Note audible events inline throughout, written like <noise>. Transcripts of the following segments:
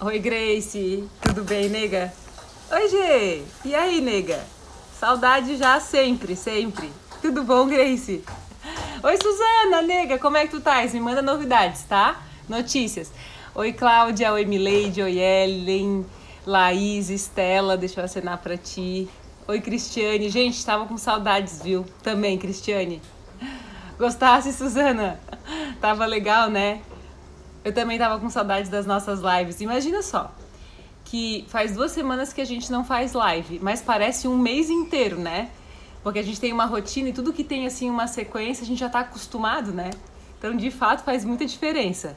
Oi, Grace. Tudo bem, nega? Oi, Gê. E aí, nega? Saudade já sempre, sempre. Tudo bom, Grace? Oi, Suzana, nega. Como é que tu tá? Me manda novidades, tá? Notícias. Oi, Cláudia. Oi, Mileide. Oi, Ellen. Laís, Estela. Deixa eu acenar pra ti. Oi, Cristiane. Gente, tava com saudades, viu? Também, Cristiane. Gostasse, Suzana? Tava legal, né? Eu também tava com saudades das nossas lives. Imagina só, que faz duas semanas que a gente não faz live, mas parece um mês inteiro, né? Porque a gente tem uma rotina e tudo que tem assim uma sequência a gente já tá acostumado, né? Então, de fato, faz muita diferença.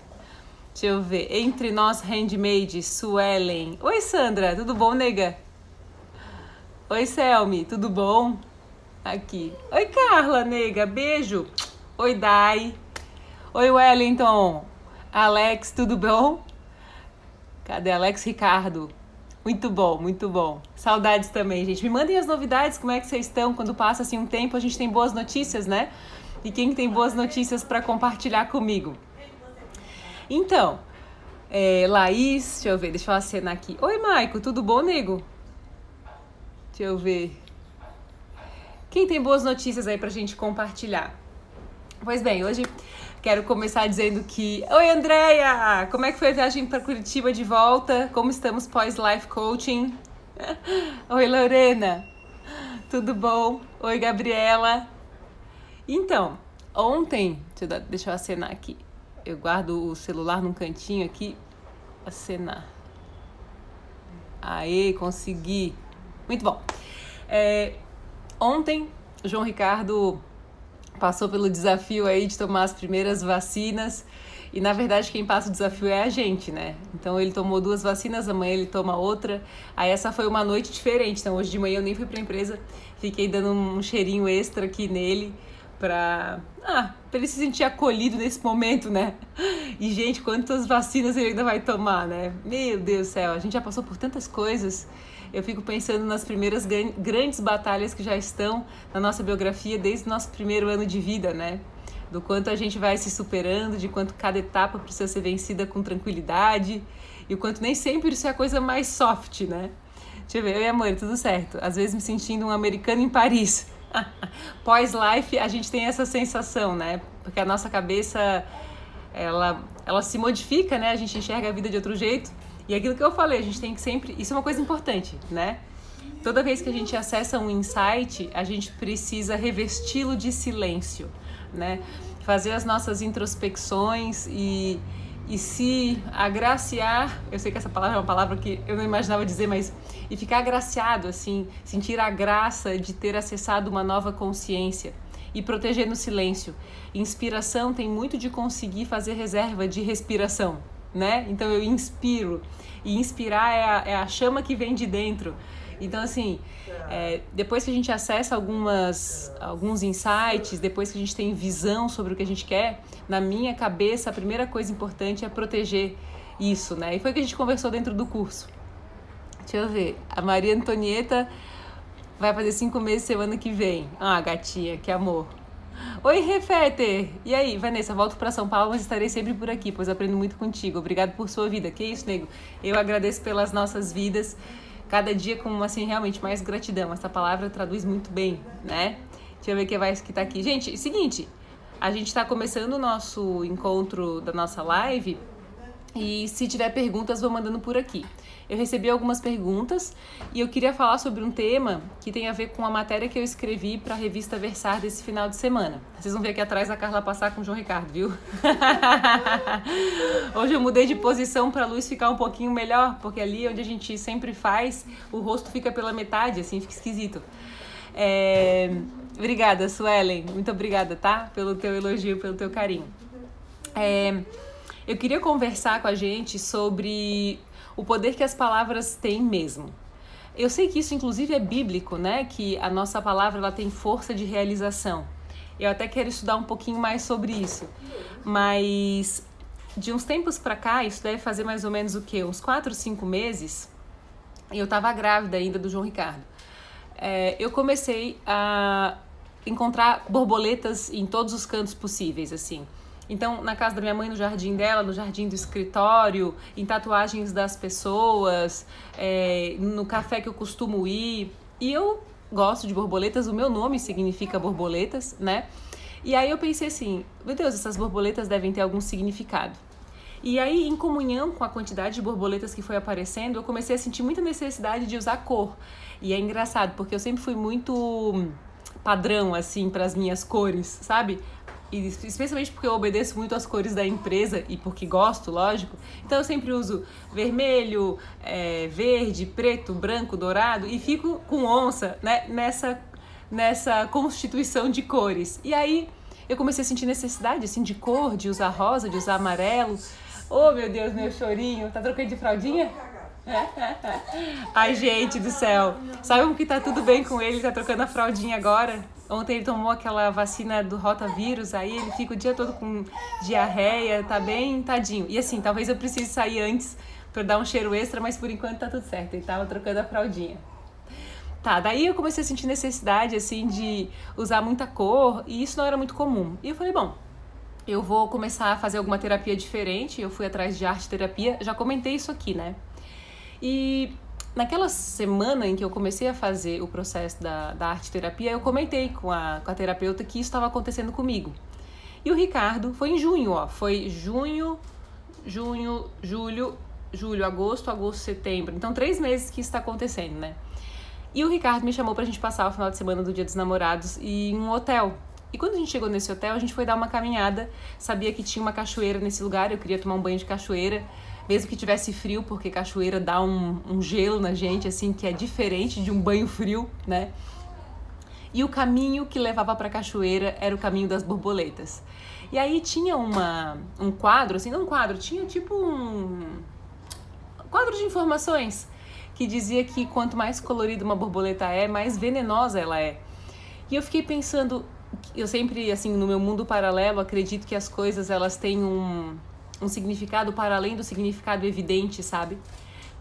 Deixa eu ver. Entre nós, handmade, Suelen. Oi, Sandra, tudo bom, nega? Oi, Selmi, tudo bom? Aqui. Oi, Carla, nega, beijo. Oi, Dai. Oi, Wellington. Alex, tudo bom? Cadê Alex Ricardo? Muito bom, muito bom. Saudades também, gente. Me mandem as novidades, como é que vocês estão? Quando passa assim um tempo, a gente tem boas notícias, né? E quem tem boas notícias para compartilhar comigo? Então, é, Laís, deixa eu ver, deixa eu acenar aqui. Oi, Maico, tudo bom, nego? Deixa eu ver. Quem tem boas notícias aí pra gente compartilhar? Pois bem, hoje quero começar dizendo que. Oi, Andréia! Como é que foi a viagem para Curitiba de volta? Como estamos pós-life coaching? <laughs> Oi, Lorena! Tudo bom? Oi, Gabriela! Então, ontem. Deixa eu, acenar aqui. Eu guardo o celular num cantinho aqui. Acenar. Aê, consegui! Muito bom. É, ontem, João Ricardo passou pelo desafio aí de tomar as primeiras vacinas. E na verdade quem passa o desafio é a gente, né? Então ele tomou duas vacinas, amanhã ele toma outra. Aí essa foi uma noite diferente. Então hoje de manhã eu nem fui pra empresa, fiquei dando um cheirinho extra aqui nele pra, ah, ele se sentir acolhido nesse momento, né? E gente, quantas vacinas ele ainda vai tomar, né? Meu Deus do céu, a gente já passou por tantas coisas eu fico pensando nas primeiras grandes batalhas que já estão na nossa biografia desde o nosso primeiro ano de vida, né? Do quanto a gente vai se superando, de quanto cada etapa precisa ser vencida com tranquilidade e o quanto nem sempre isso é a coisa mais soft, né? Deixa eu ver, eu e amor, tudo certo. Às vezes me sentindo um americano em Paris. <laughs> Pós-life, a gente tem essa sensação, né? Porque a nossa cabeça, ela, ela se modifica, né? A gente enxerga a vida de outro jeito. E aquilo que eu falei, a gente tem que sempre. Isso é uma coisa importante, né? Toda vez que a gente acessa um insight, a gente precisa revesti-lo de silêncio, né? Fazer as nossas introspecções e, e se agraciar. Eu sei que essa palavra é uma palavra que eu não imaginava dizer, mas. E ficar agraciado, assim, sentir a graça de ter acessado uma nova consciência e proteger no silêncio. Inspiração tem muito de conseguir fazer reserva de respiração, né? Então eu inspiro. E inspirar é a, é a chama que vem de dentro. Então, assim, é, depois que a gente acessa algumas, alguns insights, depois que a gente tem visão sobre o que a gente quer, na minha cabeça, a primeira coisa importante é proteger isso, né? E foi o que a gente conversou dentro do curso. Deixa eu ver. A Maria Antonieta vai fazer cinco meses semana que vem. Ah, gatinha, que amor. Oi, Refeter! E aí, Vanessa, volto para São Paulo, mas estarei sempre por aqui, pois aprendo muito contigo. Obrigado por sua vida. Que isso, nego? Eu agradeço pelas nossas vidas, cada dia com, assim, realmente mais gratidão. Essa palavra traduz muito bem, né? Deixa eu ver quem vai que tá aqui. Gente, seguinte, a gente está começando o nosso encontro da nossa live e se tiver perguntas, vou mandando por aqui eu recebi algumas perguntas e eu queria falar sobre um tema que tem a ver com a matéria que eu escrevi para a revista Versar desse final de semana. Vocês vão ver aqui atrás a Carla passar com o João Ricardo, viu? <laughs> Hoje eu mudei de posição para a luz ficar um pouquinho melhor, porque ali onde a gente sempre faz, o rosto fica pela metade, assim, fica esquisito. É... Obrigada, Suelen. Muito obrigada, tá? Pelo teu elogio, pelo teu carinho. É... Eu queria conversar com a gente sobre o poder que as palavras têm mesmo. Eu sei que isso inclusive é bíblico, né? Que a nossa palavra ela tem força de realização. Eu até quero estudar um pouquinho mais sobre isso. Mas de uns tempos para cá, isso deve fazer mais ou menos o quê? Uns 4, 5 meses. Eu estava grávida ainda do João Ricardo. É, eu comecei a encontrar borboletas em todos os cantos possíveis, assim. Então, na casa da minha mãe, no jardim dela, no jardim do escritório, em tatuagens das pessoas, é, no café que eu costumo ir. E eu gosto de borboletas, o meu nome significa borboletas, né? E aí eu pensei assim, meu Deus, essas borboletas devem ter algum significado. E aí, em comunhão com a quantidade de borboletas que foi aparecendo, eu comecei a sentir muita necessidade de usar cor. E é engraçado, porque eu sempre fui muito padrão, assim, para as minhas cores, sabe? E especialmente porque eu obedeço muito às cores da empresa e porque gosto, lógico. Então eu sempre uso vermelho, é, verde, preto, branco, dourado e fico com onça né, nessa, nessa constituição de cores. E aí eu comecei a sentir necessidade assim, de cor, de usar rosa, de usar amarelo. Oh, meu Deus, meu chorinho. Tá trocando de fraldinha? <laughs> Ai, gente do céu. Sabe que tá tudo bem com ele? Tá trocando a fraldinha agora? Ontem ele tomou aquela vacina do rotavírus, aí ele fica o dia todo com diarreia, tá bem tadinho. E assim, talvez eu precise sair antes para dar um cheiro extra, mas por enquanto tá tudo certo. Ele tava trocando a fraldinha. Tá, daí eu comecei a sentir necessidade, assim, de usar muita cor, e isso não era muito comum. E eu falei, bom, eu vou começar a fazer alguma terapia diferente. Eu fui atrás de arte terapia, já comentei isso aqui, né? E naquela semana em que eu comecei a fazer o processo da, da arte terapia, eu comentei com a, com a terapeuta que isso estava acontecendo comigo. E o Ricardo foi em junho, ó, foi junho, junho, julho, julho, agosto, agosto, setembro. Então, três meses que isso está acontecendo, né? E o Ricardo me chamou pra gente passar o final de semana do Dia dos Namorados em um hotel. E quando a gente chegou nesse hotel, a gente foi dar uma caminhada. Sabia que tinha uma cachoeira nesse lugar, eu queria tomar um banho de cachoeira, mesmo que tivesse frio, porque cachoeira dá um, um gelo na gente, assim, que é diferente de um banho frio, né? E o caminho que levava para a cachoeira era o caminho das borboletas. E aí tinha uma, um quadro, assim, não um quadro, tinha tipo um quadro de informações que dizia que quanto mais colorida uma borboleta é, mais venenosa ela é. E eu fiquei pensando, eu sempre, assim, no meu mundo paralelo, acredito que as coisas elas têm um, um significado para além do significado evidente, sabe?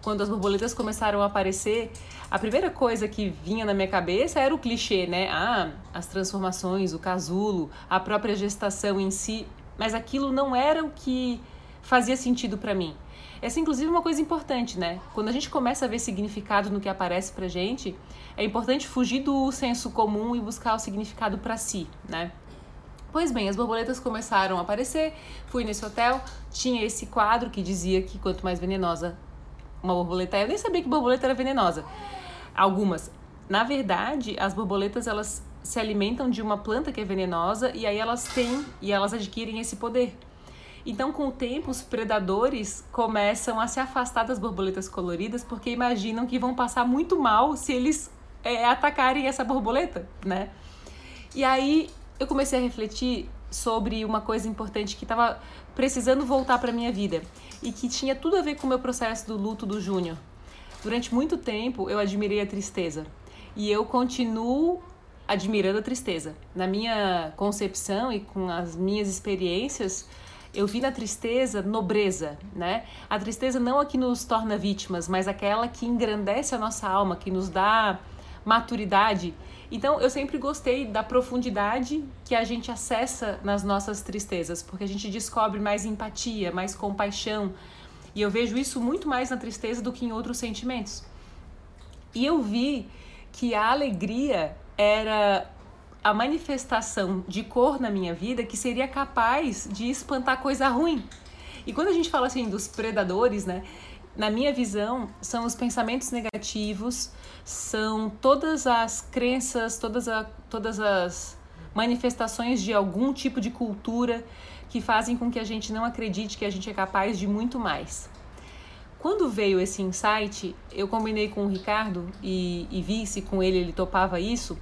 Quando as borboletas começaram a aparecer, a primeira coisa que vinha na minha cabeça era o clichê, né? Ah, as transformações, o casulo, a própria gestação em si, mas aquilo não era o que fazia sentido para mim. Essa é inclusive uma coisa importante, né? Quando a gente começa a ver significado no que aparece pra gente, é importante fugir do senso comum e buscar o significado para si, né? Pois bem, as borboletas começaram a aparecer, fui nesse hotel, tinha esse quadro que dizia que quanto mais venenosa uma borboleta é, eu nem sabia que borboleta era venenosa. Algumas. Na verdade, as borboletas elas se alimentam de uma planta que é venenosa e aí elas têm e elas adquirem esse poder. Então, com o tempo, os predadores começam a se afastar das borboletas coloridas porque imaginam que vão passar muito mal se eles é, atacarem essa borboleta, né? E aí eu comecei a refletir sobre uma coisa importante que estava precisando voltar para minha vida e que tinha tudo a ver com o meu processo do luto do Júnior. Durante muito tempo eu admirei a tristeza e eu continuo admirando a tristeza. Na minha concepção e com as minhas experiências, eu vi na tristeza nobreza, né? A tristeza não a que nos torna vítimas, mas aquela que engrandece a nossa alma, que nos dá maturidade. Então, eu sempre gostei da profundidade que a gente acessa nas nossas tristezas, porque a gente descobre mais empatia, mais compaixão. E eu vejo isso muito mais na tristeza do que em outros sentimentos. E eu vi que a alegria era a manifestação de cor na minha vida que seria capaz de espantar coisa ruim. E quando a gente fala assim dos predadores, né? Na minha visão, são os pensamentos negativos, são todas as crenças, todas, a, todas as manifestações de algum tipo de cultura que fazem com que a gente não acredite que a gente é capaz de muito mais. Quando veio esse insight, eu combinei com o Ricardo e, e vi se com ele ele topava isso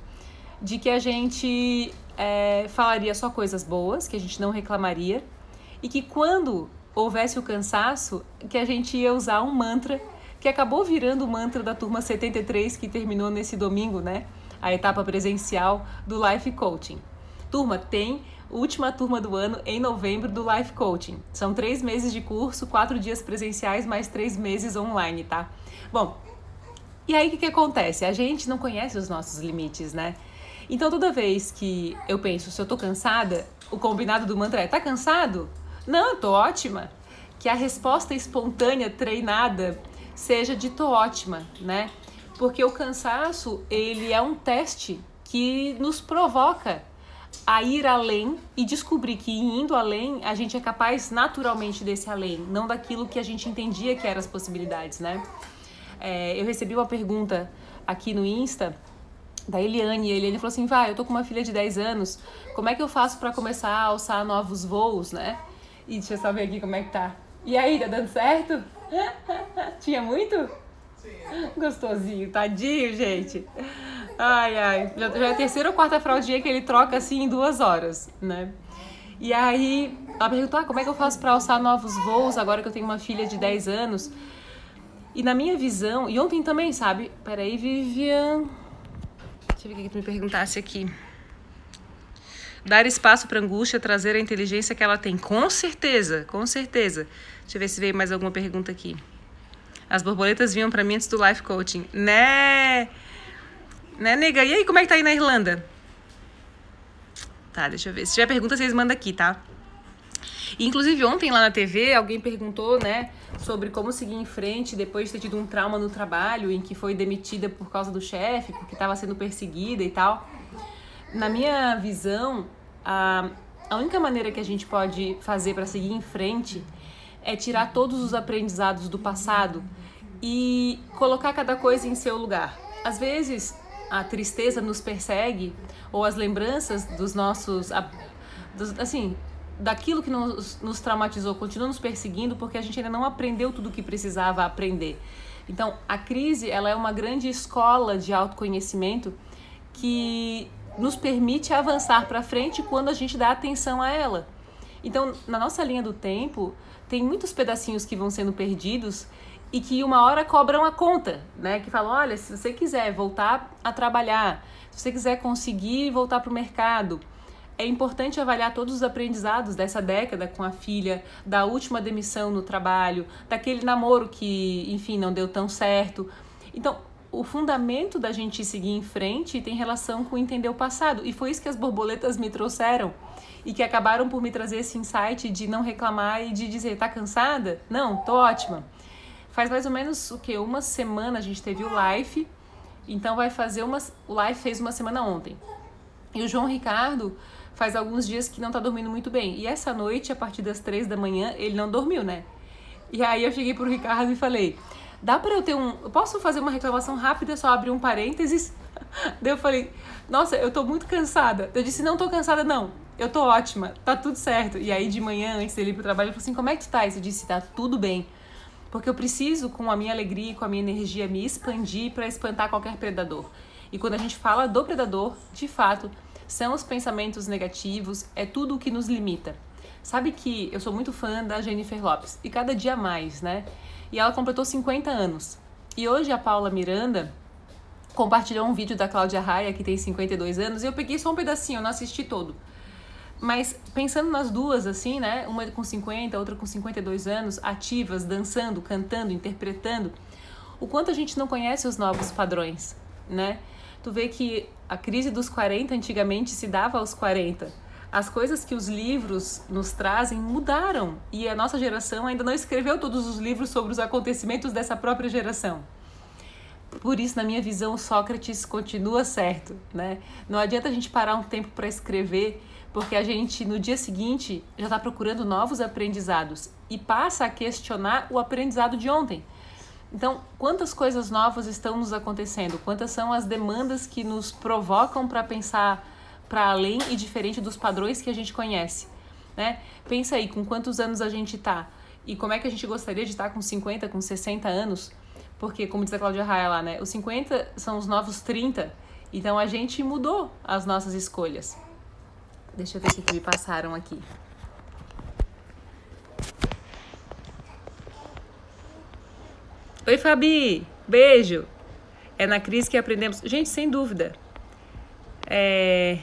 de que a gente é, falaria só coisas boas, que a gente não reclamaria, e que quando houvesse o cansaço, que a gente ia usar um mantra que acabou virando o mantra da turma 73 que terminou nesse domingo, né? A etapa presencial do Life Coaching. Turma, tem última turma do ano em novembro do Life Coaching. São três meses de curso, quatro dias presenciais, mais três meses online, tá? Bom, e aí o que, que acontece? A gente não conhece os nossos limites, né? Então toda vez que eu penso, se eu tô cansada, o combinado do mantra é: tá cansado? Não, eu tô ótima. Que a resposta espontânea, treinada, seja de tô ótima, né? Porque o cansaço, ele é um teste que nos provoca a ir além e descobrir que indo além a gente é capaz naturalmente desse além, não daquilo que a gente entendia que eram as possibilidades, né? É, eu recebi uma pergunta aqui no Insta da Eliane, e a Eliane falou assim, vai, eu tô com uma filha de 10 anos, como é que eu faço para começar a alçar novos voos, né? E deixa eu só ver aqui como é que tá. E aí, tá dando certo? <laughs> Tinha muito? Sim. Gostosinho, tadinho, gente. Ai, ai. Já, já é a terceira ou quarta fraldinha que ele troca assim em duas horas, né? E aí, ela perguntou: ah, como é que eu faço para alçar novos voos agora que eu tenho uma filha de 10 anos? E na minha visão, e ontem também, sabe? Peraí, Vivian. Deixa eu ver o que tu me perguntasse aqui. Dar espaço para angústia, trazer a inteligência que ela tem. Com certeza, com certeza. Deixa eu ver se veio mais alguma pergunta aqui. As borboletas vinham para mim antes do life coaching. Né? Né, nega? E aí, como é que tá aí na Irlanda? Tá, deixa eu ver. Se tiver pergunta, vocês mandam aqui, tá? inclusive, ontem lá na TV, alguém perguntou, né, sobre como seguir em frente depois de ter tido um trauma no trabalho, em que foi demitida por causa do chefe, porque estava sendo perseguida e tal. Na minha visão, a, a única maneira que a gente pode fazer para seguir em frente é tirar todos os aprendizados do passado e colocar cada coisa em seu lugar. Às vezes, a tristeza nos persegue ou as lembranças dos nossos dos, assim daquilo que nos, nos traumatizou continua nos perseguindo porque a gente ainda não aprendeu tudo o que precisava aprender então a crise ela é uma grande escola de autoconhecimento que nos permite avançar para frente quando a gente dá atenção a ela então na nossa linha do tempo tem muitos pedacinhos que vão sendo perdidos e que uma hora cobram a conta, né? Que falam, olha, se você quiser voltar a trabalhar, se você quiser conseguir voltar para o mercado, é importante avaliar todos os aprendizados dessa década com a filha, da última demissão no trabalho, daquele namoro que, enfim, não deu tão certo. Então, o fundamento da gente seguir em frente tem relação com entender o passado. E foi isso que as borboletas me trouxeram e que acabaram por me trazer esse insight de não reclamar e de dizer, tá cansada? Não, tô ótima. Faz mais ou menos o que? Uma semana a gente teve o live. Então vai fazer uma. O live fez uma semana ontem. E o João Ricardo faz alguns dias que não tá dormindo muito bem. E essa noite, a partir das três da manhã, ele não dormiu, né? E aí eu cheguei pro Ricardo e falei: dá para eu ter um. Eu posso fazer uma reclamação rápida, só abrir um parênteses? <laughs> Daí eu falei: nossa, eu tô muito cansada. Eu disse: não tô cansada, não. Eu tô ótima, tá tudo certo. E aí de manhã, antes dele ir pro trabalho, ele falou assim: como é que tu tá? E eu disse: tá tudo bem. Porque eu preciso, com a minha alegria e com a minha energia, me expandir para espantar qualquer predador. E quando a gente fala do predador, de fato, são os pensamentos negativos, é tudo o que nos limita. Sabe que eu sou muito fã da Jennifer Lopes e cada dia mais, né? E ela completou 50 anos. E hoje a Paula Miranda compartilhou um vídeo da Cláudia Raia, que tem 52 anos, e eu peguei só um pedacinho, eu não assisti todo. Mas pensando nas duas, assim, né? Uma com 50, outra com 52 anos, ativas, dançando, cantando, interpretando, o quanto a gente não conhece os novos padrões, né? Tu vê que a crise dos 40 antigamente se dava aos 40. As coisas que os livros nos trazem mudaram e a nossa geração ainda não escreveu todos os livros sobre os acontecimentos dessa própria geração. Por isso, na minha visão, Sócrates continua certo, né? Não adianta a gente parar um tempo para escrever porque a gente no dia seguinte já está procurando novos aprendizados e passa a questionar o aprendizado de ontem. Então, quantas coisas novas estão nos acontecendo? Quantas são as demandas que nos provocam para pensar para além e diferente dos padrões que a gente conhece? Né? Pensa aí, com quantos anos a gente está e como é que a gente gostaria de estar com 50, com 60 anos? Porque, como diz a Cláudia Raia lá, né? Os 50 são os novos 30. Então, a gente mudou as nossas escolhas. Deixa eu ver o que me passaram aqui. Oi, Fabi! Beijo! É na crise que aprendemos. Gente, sem dúvida. É...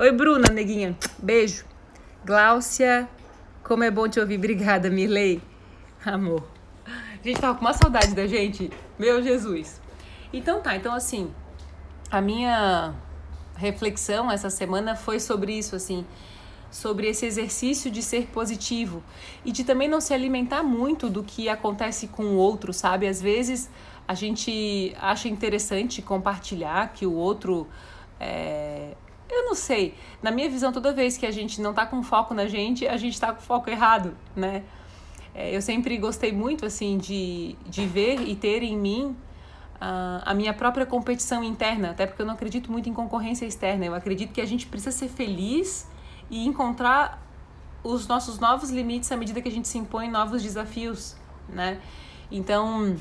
Oi, Bruna, neguinha. Beijo. Gláucia, como é bom te ouvir. Obrigada, Mirley. Amor. Gente, tava com uma saudade da gente. Meu Jesus. Então tá, então assim, a minha reflexão essa semana foi sobre isso, assim, sobre esse exercício de ser positivo e de também não se alimentar muito do que acontece com o outro, sabe? Às vezes a gente acha interessante compartilhar que o outro é... eu não sei. Na minha visão, toda vez que a gente não tá com foco na gente, a gente tá com foco errado, né? É, eu sempre gostei muito, assim, de, de ver e ter em mim uh, a minha própria competição interna, até porque eu não acredito muito em concorrência externa. Eu acredito que a gente precisa ser feliz e encontrar os nossos novos limites à medida que a gente se impõe novos desafios, né? Então,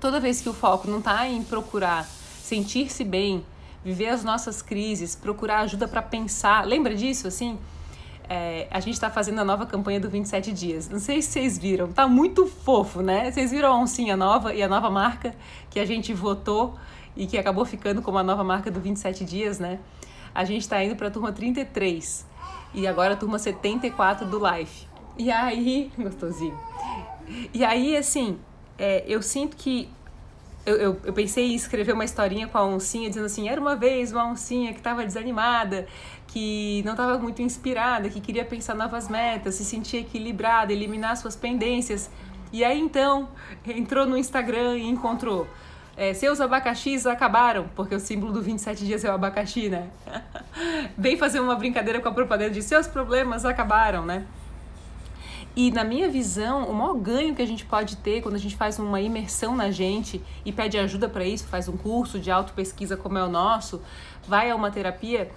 toda vez que o foco não está em procurar sentir-se bem, viver as nossas crises, procurar ajuda para pensar, lembra disso, assim? É, a gente está fazendo a nova campanha do 27 dias. Não sei se vocês viram, tá muito fofo, né? Vocês viram a oncinha nova e a nova marca que a gente votou e que acabou ficando como a nova marca do 27 dias, né? A gente está indo para a turma 33 e agora a turma 74 do Life. E aí, <laughs> gostosinho. E aí, assim, é, eu sinto que eu, eu, eu, pensei em escrever uma historinha com a oncinha, dizendo assim: era uma vez uma oncinha que estava desanimada, que não estava muito inspirada, que queria pensar novas metas, se sentir equilibrada, eliminar suas pendências. E aí então entrou no Instagram e encontrou. É, seus abacaxis acabaram, porque o símbolo do 27 dias é o abacaxi, né? <laughs> Vem fazer uma brincadeira com a propaganda de seus problemas acabaram, né? E na minha visão, o maior ganho que a gente pode ter quando a gente faz uma imersão na gente e pede ajuda para isso, faz um curso de auto-pesquisa como é o nosso, vai a uma terapia,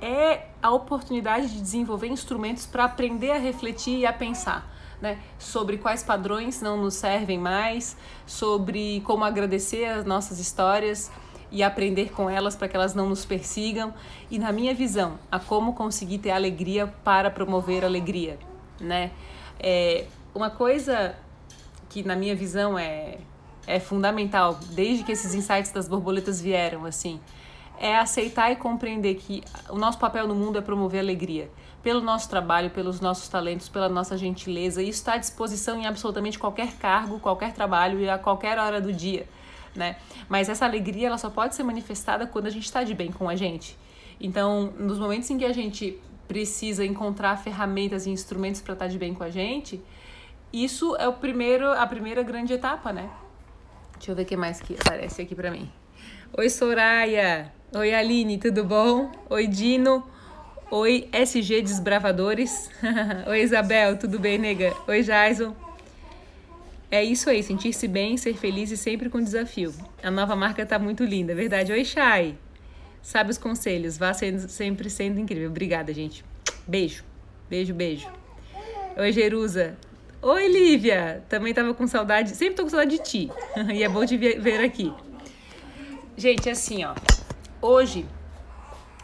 é a oportunidade de desenvolver instrumentos para aprender a refletir e a pensar. Né, sobre quais padrões não nos servem mais, sobre como agradecer as nossas histórias e aprender com elas para que elas não nos persigam, e na minha visão, a como conseguir ter alegria para promover alegria, né? É, uma coisa que na minha visão é, é fundamental, desde que esses insights das borboletas vieram, assim, é aceitar e compreender que o nosso papel no mundo é promover alegria. Pelo nosso trabalho, pelos nossos talentos, pela nossa gentileza. Isso está à disposição em absolutamente qualquer cargo, qualquer trabalho e a qualquer hora do dia. Né? Mas essa alegria ela só pode ser manifestada quando a gente está de bem com a gente. Então, nos momentos em que a gente precisa encontrar ferramentas e instrumentos para estar tá de bem com a gente, isso é o primeiro, a primeira grande etapa, né? Deixa eu ver o que mais que aparece aqui para mim. Oi, Soraya. Oi, Aline, tudo bom? Oi, Dino. Oi, SG Desbravadores. <laughs> Oi, Isabel, tudo bem, nega? Oi, Jason. É isso aí, sentir-se bem, ser feliz e sempre com desafio. A nova marca tá muito linda, é verdade. Oi, Chay. Sabe os conselhos, vá sendo, sempre sendo incrível. Obrigada, gente. Beijo. Beijo, beijo. Oi, Jerusa. Oi, Lívia. Também tava com saudade. Sempre tô com saudade de ti. <laughs> e é bom te ver aqui. Gente, assim, ó. Hoje,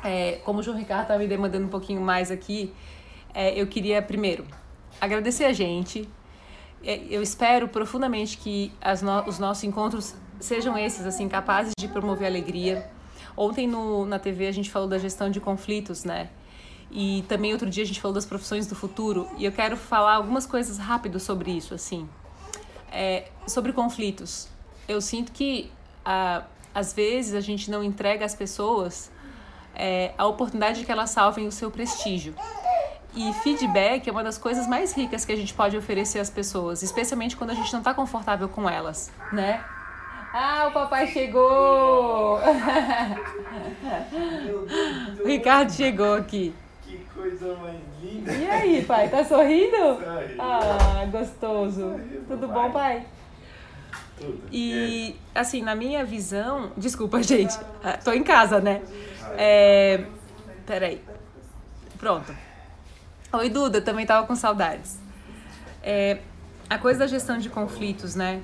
é, como o João Ricardo tá me demandando um pouquinho mais aqui, é, eu queria primeiro agradecer a gente. É, eu espero profundamente que no, os nossos encontros sejam esses, assim, capazes de promover alegria Ontem no, na TV a gente falou da gestão de conflitos, né? E também outro dia a gente falou das profissões do futuro. E eu quero falar algumas coisas rápido sobre isso, assim. É, sobre conflitos. Eu sinto que às vezes a gente não entrega às pessoas é, a oportunidade de que elas salvem o seu prestígio. E feedback é uma das coisas mais ricas que a gente pode oferecer às pessoas, especialmente quando a gente não está confortável com elas, né? Ah, o papai chegou! o <laughs> Ricardo chegou aqui. Que coisa mais linda! E aí, pai, tá sorrindo? Ah, gostoso. Sorrindo, Tudo pai. bom, pai? Tudo. E, assim, na minha visão. Desculpa, <laughs> gente. Tô em casa, né? É. Peraí. Pronto. Oi, Duda, também tava com saudades. É, a coisa da gestão de conflitos, né?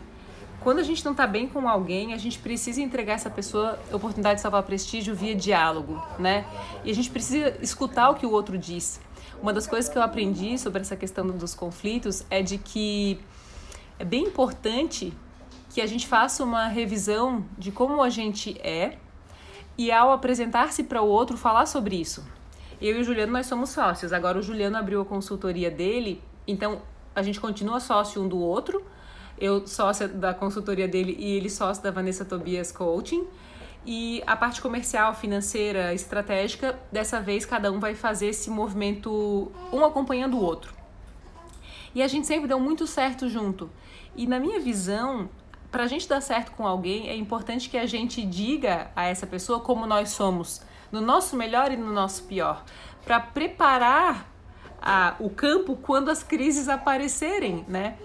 Quando a gente não está bem com alguém, a gente precisa entregar essa pessoa a oportunidade de salvar prestígio via diálogo, né? E a gente precisa escutar o que o outro diz. Uma das coisas que eu aprendi sobre essa questão dos conflitos é de que é bem importante que a gente faça uma revisão de como a gente é e ao apresentar-se para o outro falar sobre isso. Eu e o Juliano nós somos sócios. Agora o Juliano abriu a consultoria dele, então a gente continua sócio um do outro eu sócia da consultoria dele e ele sócio da Vanessa Tobias Coaching. E a parte comercial, financeira, estratégica, dessa vez cada um vai fazer esse movimento, um acompanhando o outro. E a gente sempre deu muito certo junto. E na minha visão, para a gente dar certo com alguém, é importante que a gente diga a essa pessoa como nós somos, no nosso melhor e no nosso pior, para preparar a, o campo quando as crises aparecerem, né?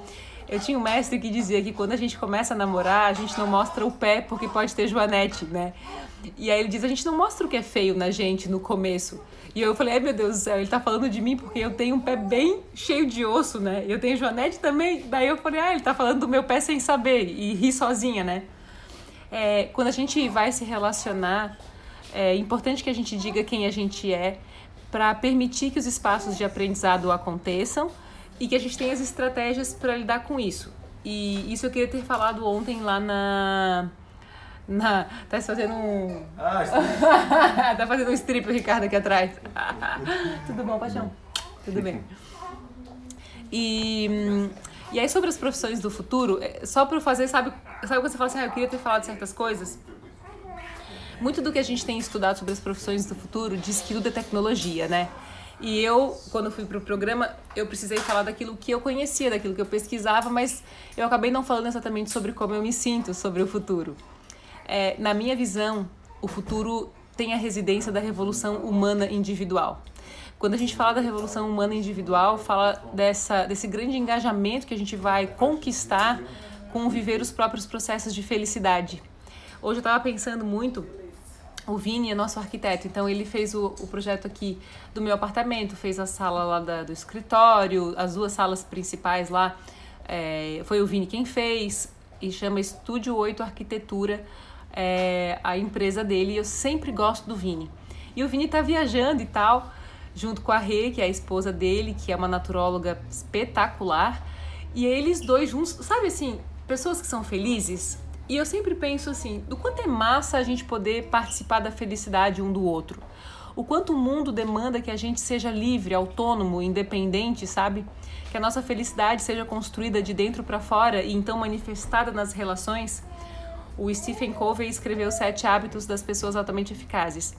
Eu tinha um mestre que dizia que quando a gente começa a namorar, a gente não mostra o pé porque pode ter joanete, né? E aí ele diz, a gente não mostra o que é feio na gente no começo. E eu falei, ai meu Deus do céu, ele tá falando de mim porque eu tenho um pé bem cheio de osso, né? Eu tenho joanete também. Daí eu falei, ah, ele tá falando do meu pé sem saber. E ri sozinha, né? É, quando a gente vai se relacionar, é importante que a gente diga quem a gente é para permitir que os espaços de aprendizado aconteçam e que a gente tenha as estratégias para lidar com isso. E isso eu queria ter falado ontem lá na. na tá fazendo um. Ah, <laughs> tá fazendo um strip o Ricardo aqui atrás. <laughs> Tudo bom, paixão? Tudo bem. E. E aí, sobre as profissões do futuro, é, só para fazer, sabe, sabe quando você fala assim, ah, eu queria ter falado certas coisas? Muito do que a gente tem estudado sobre as profissões do futuro diz que tudo é tecnologia, né? E eu, quando fui para o programa, eu precisei falar daquilo que eu conhecia, daquilo que eu pesquisava, mas eu acabei não falando exatamente sobre como eu me sinto sobre o futuro. É, na minha visão, o futuro tem a residência da revolução humana individual. Quando a gente fala da revolução humana individual, fala dessa, desse grande engajamento que a gente vai conquistar com viver os próprios processos de felicidade. Hoje eu estava pensando muito o Vini é nosso arquiteto, então ele fez o, o projeto aqui do meu apartamento, fez a sala lá da, do escritório, as duas salas principais lá, é, foi o Vini quem fez, e chama Estúdio 8 Arquitetura, é, a empresa dele, e eu sempre gosto do Vini. E o Vini tá viajando e tal, junto com a Rê, que é a esposa dele, que é uma naturóloga espetacular, e eles dois juntos, sabe assim, pessoas que são felizes, e eu sempre penso assim, do quanto é massa a gente poder participar da felicidade um do outro. O quanto o mundo demanda que a gente seja livre, autônomo, independente, sabe? Que a nossa felicidade seja construída de dentro para fora e então manifestada nas relações. O Stephen Covey escreveu Sete Hábitos das Pessoas Altamente Eficazes.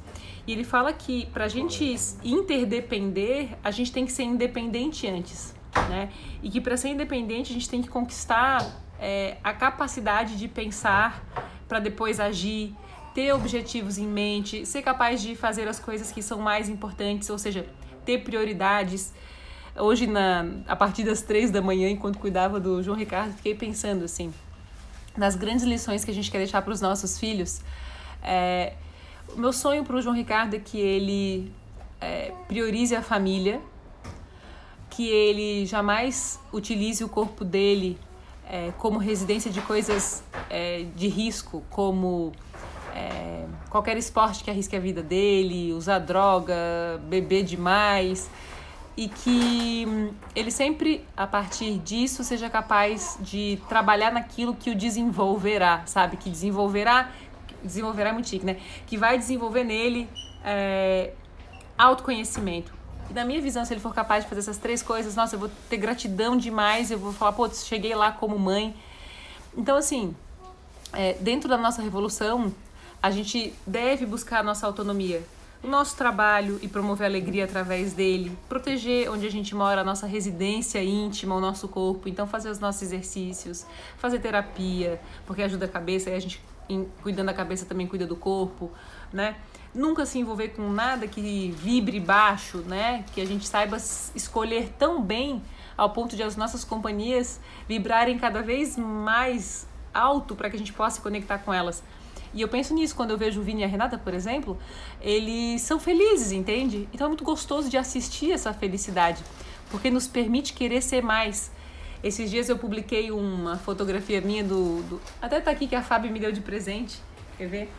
E ele fala que para a gente interdepender, a gente tem que ser independente antes, né? E que para ser independente a gente tem que conquistar é, a capacidade de pensar para depois agir, ter objetivos em mente, ser capaz de fazer as coisas que são mais importantes, ou seja, ter prioridades. Hoje, na, a partir das três da manhã, enquanto cuidava do João Ricardo, fiquei pensando assim, nas grandes lições que a gente quer deixar para os nossos filhos. É, o meu sonho para o João Ricardo é que ele é, priorize a família, que ele jamais utilize o corpo dele é, como residência de coisas é, de risco, como é, qualquer esporte que arrisque a vida dele, usar droga, beber demais, e que hum, ele sempre, a partir disso, seja capaz de trabalhar naquilo que o desenvolverá, sabe? Que desenvolverá, desenvolverá é muito chique, né? Que vai desenvolver nele é, autoconhecimento, e na minha visão, se ele for capaz de fazer essas três coisas, nossa, eu vou ter gratidão demais, eu vou falar, pô, cheguei lá como mãe. Então, assim, é, dentro da nossa revolução, a gente deve buscar a nossa autonomia, o nosso trabalho e promover alegria através dele, proteger onde a gente mora, a nossa residência íntima, o nosso corpo, então fazer os nossos exercícios, fazer terapia, porque ajuda a cabeça e a gente cuidando da cabeça também cuida do corpo, né? Nunca se envolver com nada que vibre baixo, né? Que a gente saiba escolher tão bem ao ponto de as nossas companhias vibrarem cada vez mais alto para que a gente possa se conectar com elas. E eu penso nisso quando eu vejo o Vini e a Renata, por exemplo, eles são felizes, entende? Então é muito gostoso de assistir essa felicidade, porque nos permite querer ser mais. Esses dias eu publiquei uma fotografia minha do, do... até tá aqui que a Fábio me deu de presente. Quer ver?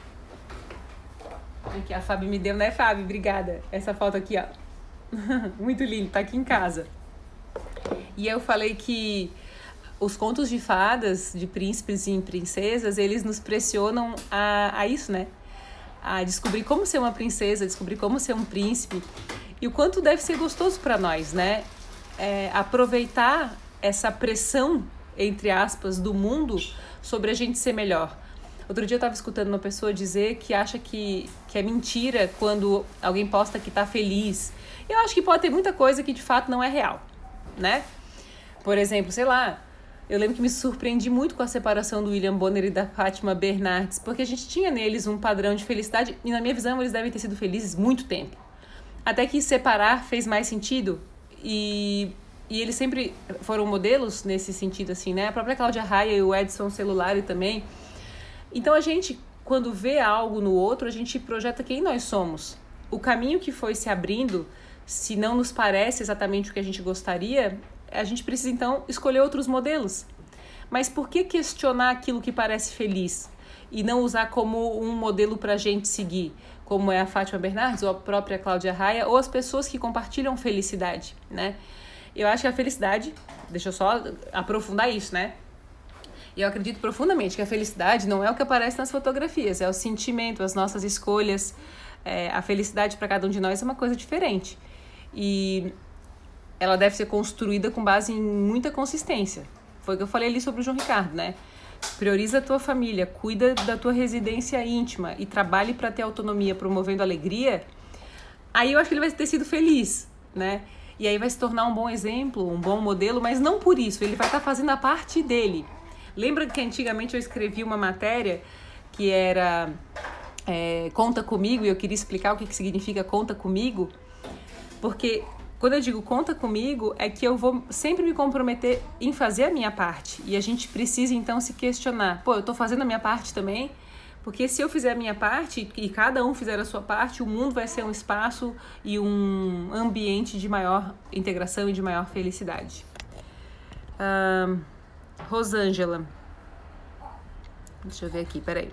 Que a Fábio me deu, né, Fábio? Obrigada. Essa foto aqui, ó. <laughs> Muito lindo, tá aqui em casa. E eu falei que os contos de fadas, de príncipes e princesas, eles nos pressionam a, a isso, né? A descobrir como ser uma princesa, descobrir como ser um príncipe. E o quanto deve ser gostoso para nós, né? É, aproveitar essa pressão, entre aspas, do mundo sobre a gente ser melhor. Outro dia eu estava escutando uma pessoa dizer que acha que, que é mentira quando alguém posta que está feliz. Eu acho que pode ter muita coisa que de fato não é real, né? Por exemplo, sei lá, eu lembro que me surpreendi muito com a separação do William Bonner e da Fátima Bernardes, porque a gente tinha neles um padrão de felicidade e na minha visão eles devem ter sido felizes muito tempo. Até que separar fez mais sentido e e eles sempre foram modelos nesse sentido, assim, né? A própria Cláudia Raia e o Edson Celulari também. Então a gente, quando vê algo no outro, a gente projeta quem nós somos. O caminho que foi se abrindo, se não nos parece exatamente o que a gente gostaria, a gente precisa então escolher outros modelos. Mas por que questionar aquilo que parece feliz e não usar como um modelo para a gente seguir, como é a Fátima Bernardes ou a própria Cláudia Raia ou as pessoas que compartilham felicidade, né? Eu acho que a felicidade, deixa eu só aprofundar isso, né? E eu acredito profundamente que a felicidade não é o que aparece nas fotografias, é o sentimento, as nossas escolhas. É, a felicidade para cada um de nós é uma coisa diferente. E ela deve ser construída com base em muita consistência. Foi o que eu falei ali sobre o João Ricardo, né? Prioriza a tua família, cuida da tua residência íntima e trabalhe para ter autonomia, promovendo alegria. Aí eu acho que ele vai ter sido feliz, né? E aí vai se tornar um bom exemplo, um bom modelo, mas não por isso, ele vai estar tá fazendo a parte dele. Lembra que antigamente eu escrevi uma matéria que era é, Conta Comigo e eu queria explicar o que, que significa Conta Comigo? Porque quando eu digo conta comigo, é que eu vou sempre me comprometer em fazer a minha parte. E a gente precisa então se questionar: pô, eu estou fazendo a minha parte também? Porque se eu fizer a minha parte e cada um fizer a sua parte, o mundo vai ser um espaço e um ambiente de maior integração e de maior felicidade. Uh, Rosângela. Deixa eu ver aqui, peraí.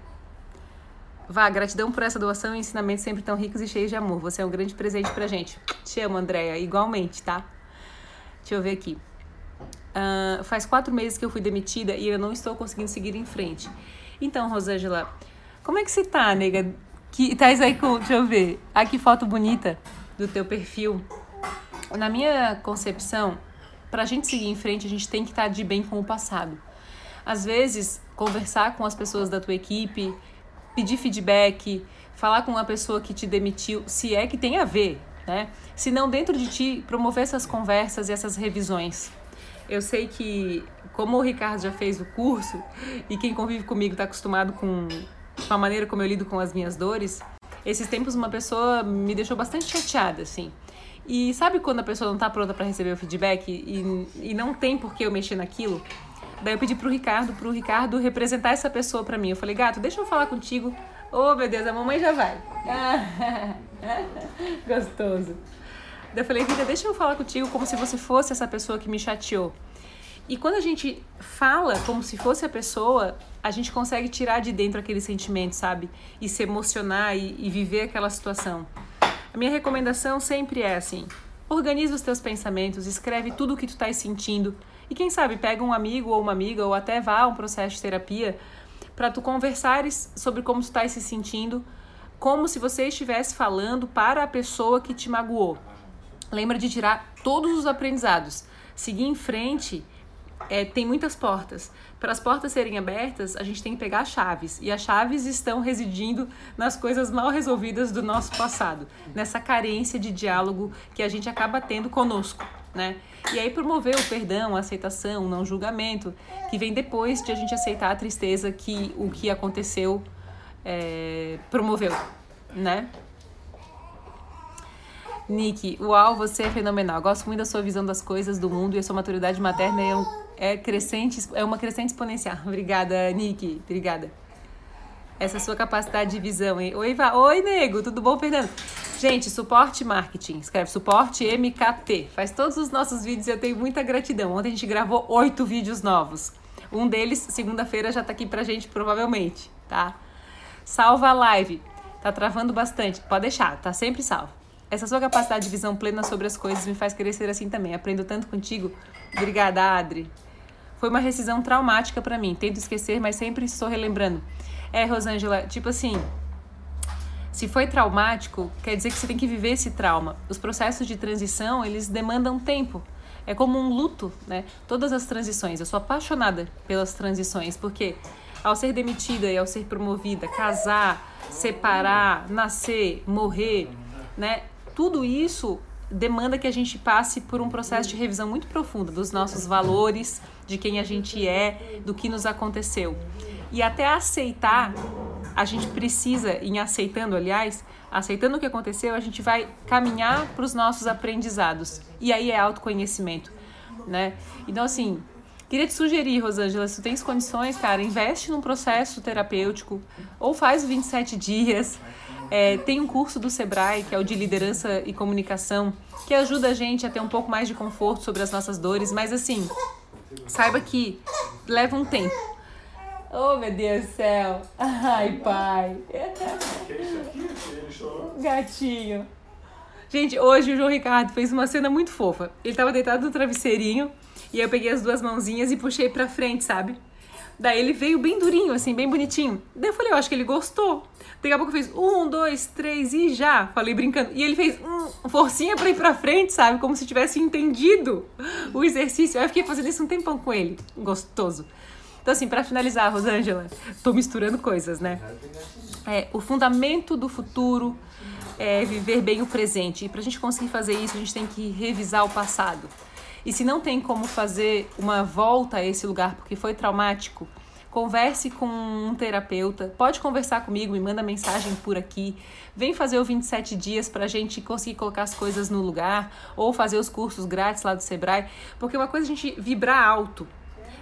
Vá, gratidão por essa doação e ensinamentos sempre tão ricos e cheios de amor. Você é um grande presente pra gente. Te amo, Andréia. Igualmente, tá? Deixa eu ver aqui. Uh, faz quatro meses que eu fui demitida e eu não estou conseguindo seguir em frente. Então, Rosângela, como é que você tá, nega? Que tá aí com, deixa eu ver. Ah, que foto bonita do teu perfil. Na minha concepção, pra gente seguir em frente, a gente tem que estar tá de bem com o passado. Às vezes, conversar com as pessoas da tua equipe, pedir feedback, falar com uma pessoa que te demitiu, se é que tem a ver, né? Se não, dentro de ti, promover essas conversas e essas revisões. Eu sei que, como o Ricardo já fez o curso e quem convive comigo está acostumado com com a maneira como eu lido com as minhas dores, esses tempos uma pessoa me deixou bastante chateada, assim. E sabe quando a pessoa não tá pronta para receber o feedback e, e não tem por que eu mexer naquilo? Daí eu pedi pro Ricardo, pro Ricardo representar essa pessoa para mim. Eu falei, gato, deixa eu falar contigo. Oh, meu Deus, a mamãe já vai. <laughs> Gostoso. Daí eu falei, Rita, deixa eu falar contigo como se você fosse essa pessoa que me chateou. E quando a gente fala como se fosse a pessoa, a gente consegue tirar de dentro aquele sentimento, sabe? E se emocionar e, e viver aquela situação. A minha recomendação sempre é assim: organiza os teus pensamentos, escreve tudo o que tu estás sentindo. E quem sabe, pega um amigo ou uma amiga, ou até vá a um processo de terapia, para tu conversares sobre como tu estás se sentindo, como se você estivesse falando para a pessoa que te magoou. Lembra de tirar todos os aprendizados, seguir em frente é, tem muitas portas. Para as portas serem abertas, a gente tem que pegar chaves. E as chaves estão residindo nas coisas mal resolvidas do nosso passado, nessa carência de diálogo que a gente acaba tendo conosco. Né? E aí promover o perdão, a aceitação, o não julgamento, que vem depois de a gente aceitar a tristeza que o que aconteceu é, promoveu, né? Nick, uau, você é fenomenal. Gosto muito da sua visão das coisas, do mundo e a sua maturidade materna é, é crescente, é uma crescente exponencial. <laughs> Obrigada, Nick. Obrigada. Essa sua capacidade de visão, hein? Oi, Va. Oi, nego. Tudo bom, Fernando? Gente, suporte marketing. Escreve suporte MKT. Faz todos os nossos vídeos e eu tenho muita gratidão. Ontem a gente gravou oito vídeos novos. Um deles, segunda-feira, já tá aqui pra gente, provavelmente, tá? Salva a live. Tá travando bastante. Pode deixar, tá sempre salvo. Essa sua capacidade de visão plena sobre as coisas me faz ser assim também. Aprendo tanto contigo. Obrigada, Adri. Foi uma rescisão traumática para mim. Tento esquecer, mas sempre estou relembrando. É, Rosângela, tipo assim, se foi traumático, quer dizer que você tem que viver esse trauma. Os processos de transição, eles demandam tempo. É como um luto, né? Todas as transições. Eu sou apaixonada pelas transições, porque ao ser demitida e ao ser promovida, casar, separar, nascer, morrer, né? Tudo isso demanda que a gente passe por um processo de revisão muito profundo dos nossos valores, de quem a gente é, do que nos aconteceu. E até aceitar, a gente precisa, em aceitando, aliás, aceitando o que aconteceu, a gente vai caminhar para os nossos aprendizados. E aí é autoconhecimento, né? Então, assim, queria te sugerir, Rosângela, se tu tens condições, cara, investe num processo terapêutico ou faz 27 dias. É, tem um curso do Sebrae, que é o de liderança e comunicação, que ajuda a gente a ter um pouco mais de conforto sobre as nossas dores, mas assim, saiba que leva um tempo. Oh, meu Deus do céu. Ai, pai. Gatinho. Gente, hoje o João Ricardo fez uma cena muito fofa. Ele tava deitado no travesseirinho e eu peguei as duas mãozinhas e puxei pra frente, sabe? Daí ele veio bem durinho, assim, bem bonitinho. Daí eu falei, eu acho que ele gostou. Daqui a pouco fez um, dois, três e já. Falei brincando. E ele fez um, forcinha pra ir pra frente, sabe? Como se tivesse entendido o exercício. Aí eu fiquei fazendo isso um tempão com ele. Gostoso. Então, assim, para finalizar, Rosângela, tô misturando coisas, né? É, o fundamento do futuro é viver bem o presente. E pra gente conseguir fazer isso, a gente tem que revisar o passado. E se não tem como fazer uma volta a esse lugar porque foi traumático, converse com um terapeuta. Pode conversar comigo, me manda mensagem por aqui. Vem fazer o 27 dias para a gente conseguir colocar as coisas no lugar ou fazer os cursos grátis lá do Sebrae, porque uma coisa é a gente vibrar alto.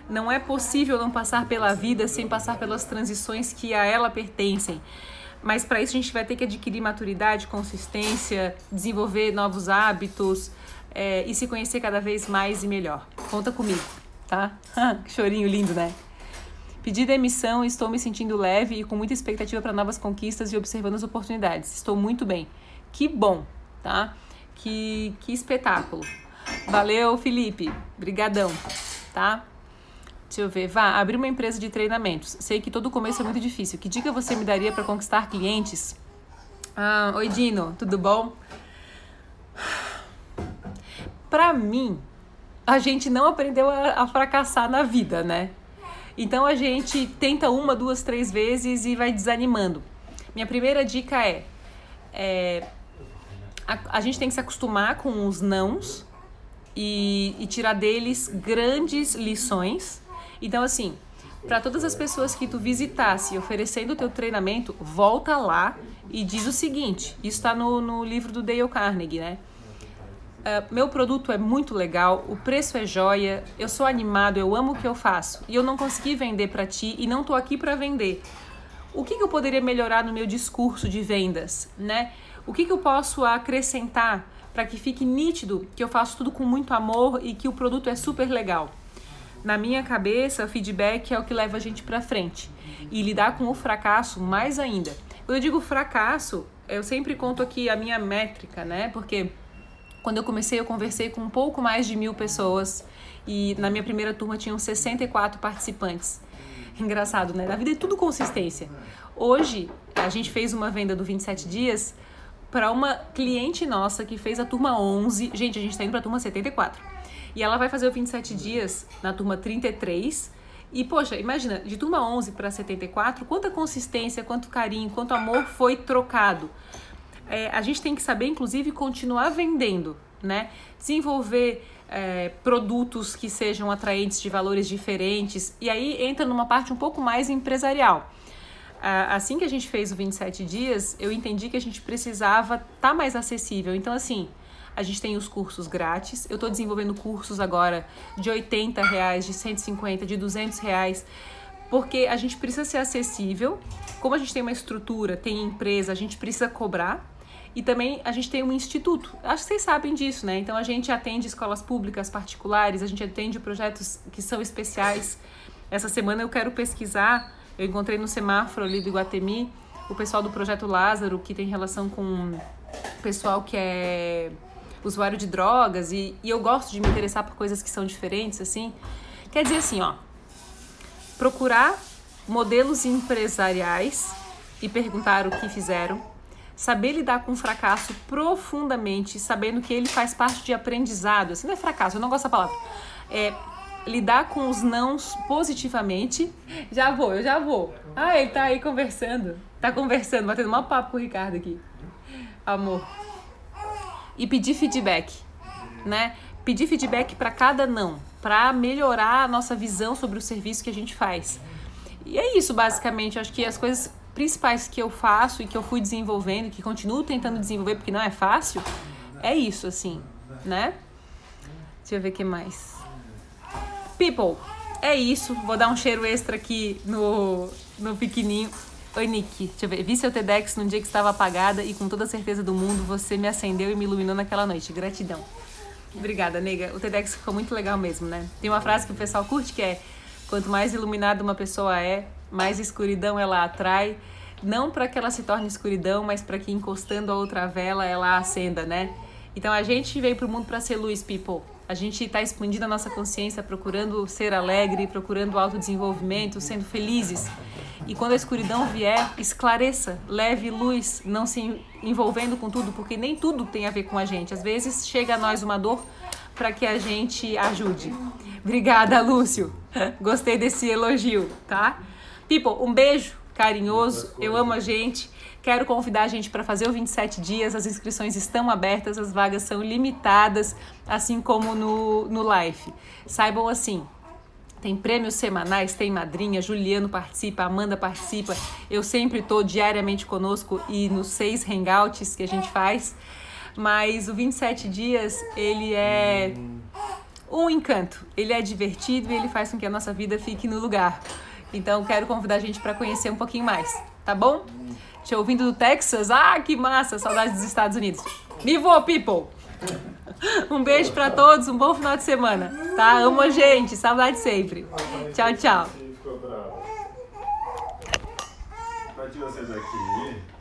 Não é possível não passar pela vida sem passar pelas transições que a ela pertencem. Mas para isso a gente vai ter que adquirir maturidade, consistência, desenvolver novos hábitos, é, e se conhecer cada vez mais e melhor. Conta comigo, tá? <laughs> que chorinho lindo, né? Pedi demissão estou me sentindo leve e com muita expectativa para novas conquistas e observando as oportunidades. Estou muito bem. Que bom, tá? Que, que espetáculo. Valeu, Felipe. Brigadão, tá? Deixa eu ver. Vá, abrir uma empresa de treinamentos. Sei que todo começo é muito difícil. Que dica você me daria para conquistar clientes? Ah, oi, Dino. Tudo bom? Para mim, a gente não aprendeu a, a, fracassar na vida, né? Então a gente tenta uma, duas, três vezes e vai desanimando. Minha primeira dica é, é a, a, gente tem que se acostumar com os nãos e, e tirar deles grandes lições. Então assim, para todas as pessoas que tu visitasse oferecendo o teu treinamento, volta lá e diz o seguinte, isso está no, no livro do Dale Carnegie, né? Uh, meu produto é muito legal, o preço é joia, eu sou animado, eu amo o que eu faço e eu não consegui vender para ti e não tô aqui para vender. O que, que, eu poderia melhorar no meu discurso de vendas, né? O que, que eu posso acrescentar para que fique nítido que eu faço tudo com muito amor e que o produto é super legal? Na minha cabeça, feedback é o que leva a gente para frente e lidar com o fracasso mais ainda. Quando eu digo fracasso, eu sempre conto aqui a minha métrica, né? Porque quando eu comecei, eu conversei com um pouco mais de mil pessoas e na minha primeira turma tinham 64 participantes. Engraçado, né? Na vida é tudo consistência. Hoje, a gente fez uma venda do 27 dias para uma cliente nossa que fez a turma 11. Gente, a gente está indo para a turma 74. E ela vai fazer o 27 dias na turma 33. E, poxa, imagina, de turma 11 para 74, quanta consistência, quanto carinho, quanto amor foi trocado é, a gente tem que saber, inclusive, continuar vendendo, né? Desenvolver é, produtos que sejam atraentes de valores diferentes. E aí entra numa parte um pouco mais empresarial. Assim que a gente fez o 27 dias, eu entendi que a gente precisava estar tá mais acessível. Então, assim, a gente tem os cursos grátis. Eu estou desenvolvendo cursos agora de 80 reais, de 150, de 200 reais porque a gente precisa ser acessível. Como a gente tem uma estrutura, tem empresa, a gente precisa cobrar. E também a gente tem um instituto. Acho que vocês sabem disso, né? Então a gente atende escolas públicas particulares, a gente atende projetos que são especiais. Essa semana eu quero pesquisar, eu encontrei no semáforo ali do Iguatemi o pessoal do projeto Lázaro, que tem relação com o pessoal que é usuário de drogas e, e eu gosto de me interessar por coisas que são diferentes, assim. Quer dizer assim, ó, procurar modelos empresariais e perguntar o que fizeram saber lidar com o fracasso profundamente, sabendo que ele faz parte de aprendizado. Assim não é fracasso, eu não gosto da palavra. É lidar com os nãos positivamente. Já vou, eu já vou. Ah, ele tá aí conversando. Tá conversando, batendo uma papo com o Ricardo aqui. Amor. E pedir feedback, né? Pedir feedback para cada não, para melhorar a nossa visão sobre o serviço que a gente faz. E é isso, basicamente. Eu acho que as coisas principais que eu faço e que eu fui desenvolvendo, que continuo tentando desenvolver porque não é fácil, é isso, assim, né? Deixa eu ver o que mais. People, é isso. Vou dar um cheiro extra aqui no, no pequenininho. Oi, Nick. Deixa eu ver. Vi seu TEDx num dia que estava apagada e com toda a certeza do mundo você me acendeu e me iluminou naquela noite. Gratidão. Obrigada, nega. O TEDx ficou muito legal mesmo, né? Tem uma frase que o pessoal curte que é: quanto mais iluminada uma pessoa é, mais escuridão ela atrai. Não para que ela se torne escuridão, mas para que encostando a outra vela ela acenda, né? Então a gente veio pro mundo para ser luz, people. A gente está expandindo a nossa consciência, procurando ser alegre, procurando autodesenvolvimento, sendo felizes. E quando a escuridão vier, esclareça, leve luz, não se envolvendo com tudo, porque nem tudo tem a ver com a gente. Às vezes chega a nós uma dor para que a gente ajude. Obrigada, Lúcio. <laughs> Gostei desse elogio, tá? People, um beijo carinhoso. Eu amo a gente. Quero convidar a gente para fazer o 27 dias. As inscrições estão abertas, as vagas são limitadas, assim como no, no Life. Saibam assim. Tem prêmios semanais, tem madrinha, Juliano participa, Amanda participa. Eu sempre estou diariamente conosco e nos seis hangouts que a gente faz. Mas o 27 dias, ele é um encanto. Ele é divertido e ele faz com que a nossa vida fique no lugar. Então, quero convidar a gente para conhecer um pouquinho mais, tá bom? Te ouvindo do Texas? Ah, que massa! Saudades dos Estados Unidos. Me voa, people! Um beijo para todos, um bom final de semana, tá? Amo a gente, saudade sempre. Tchau, tchau. Vocês aqui.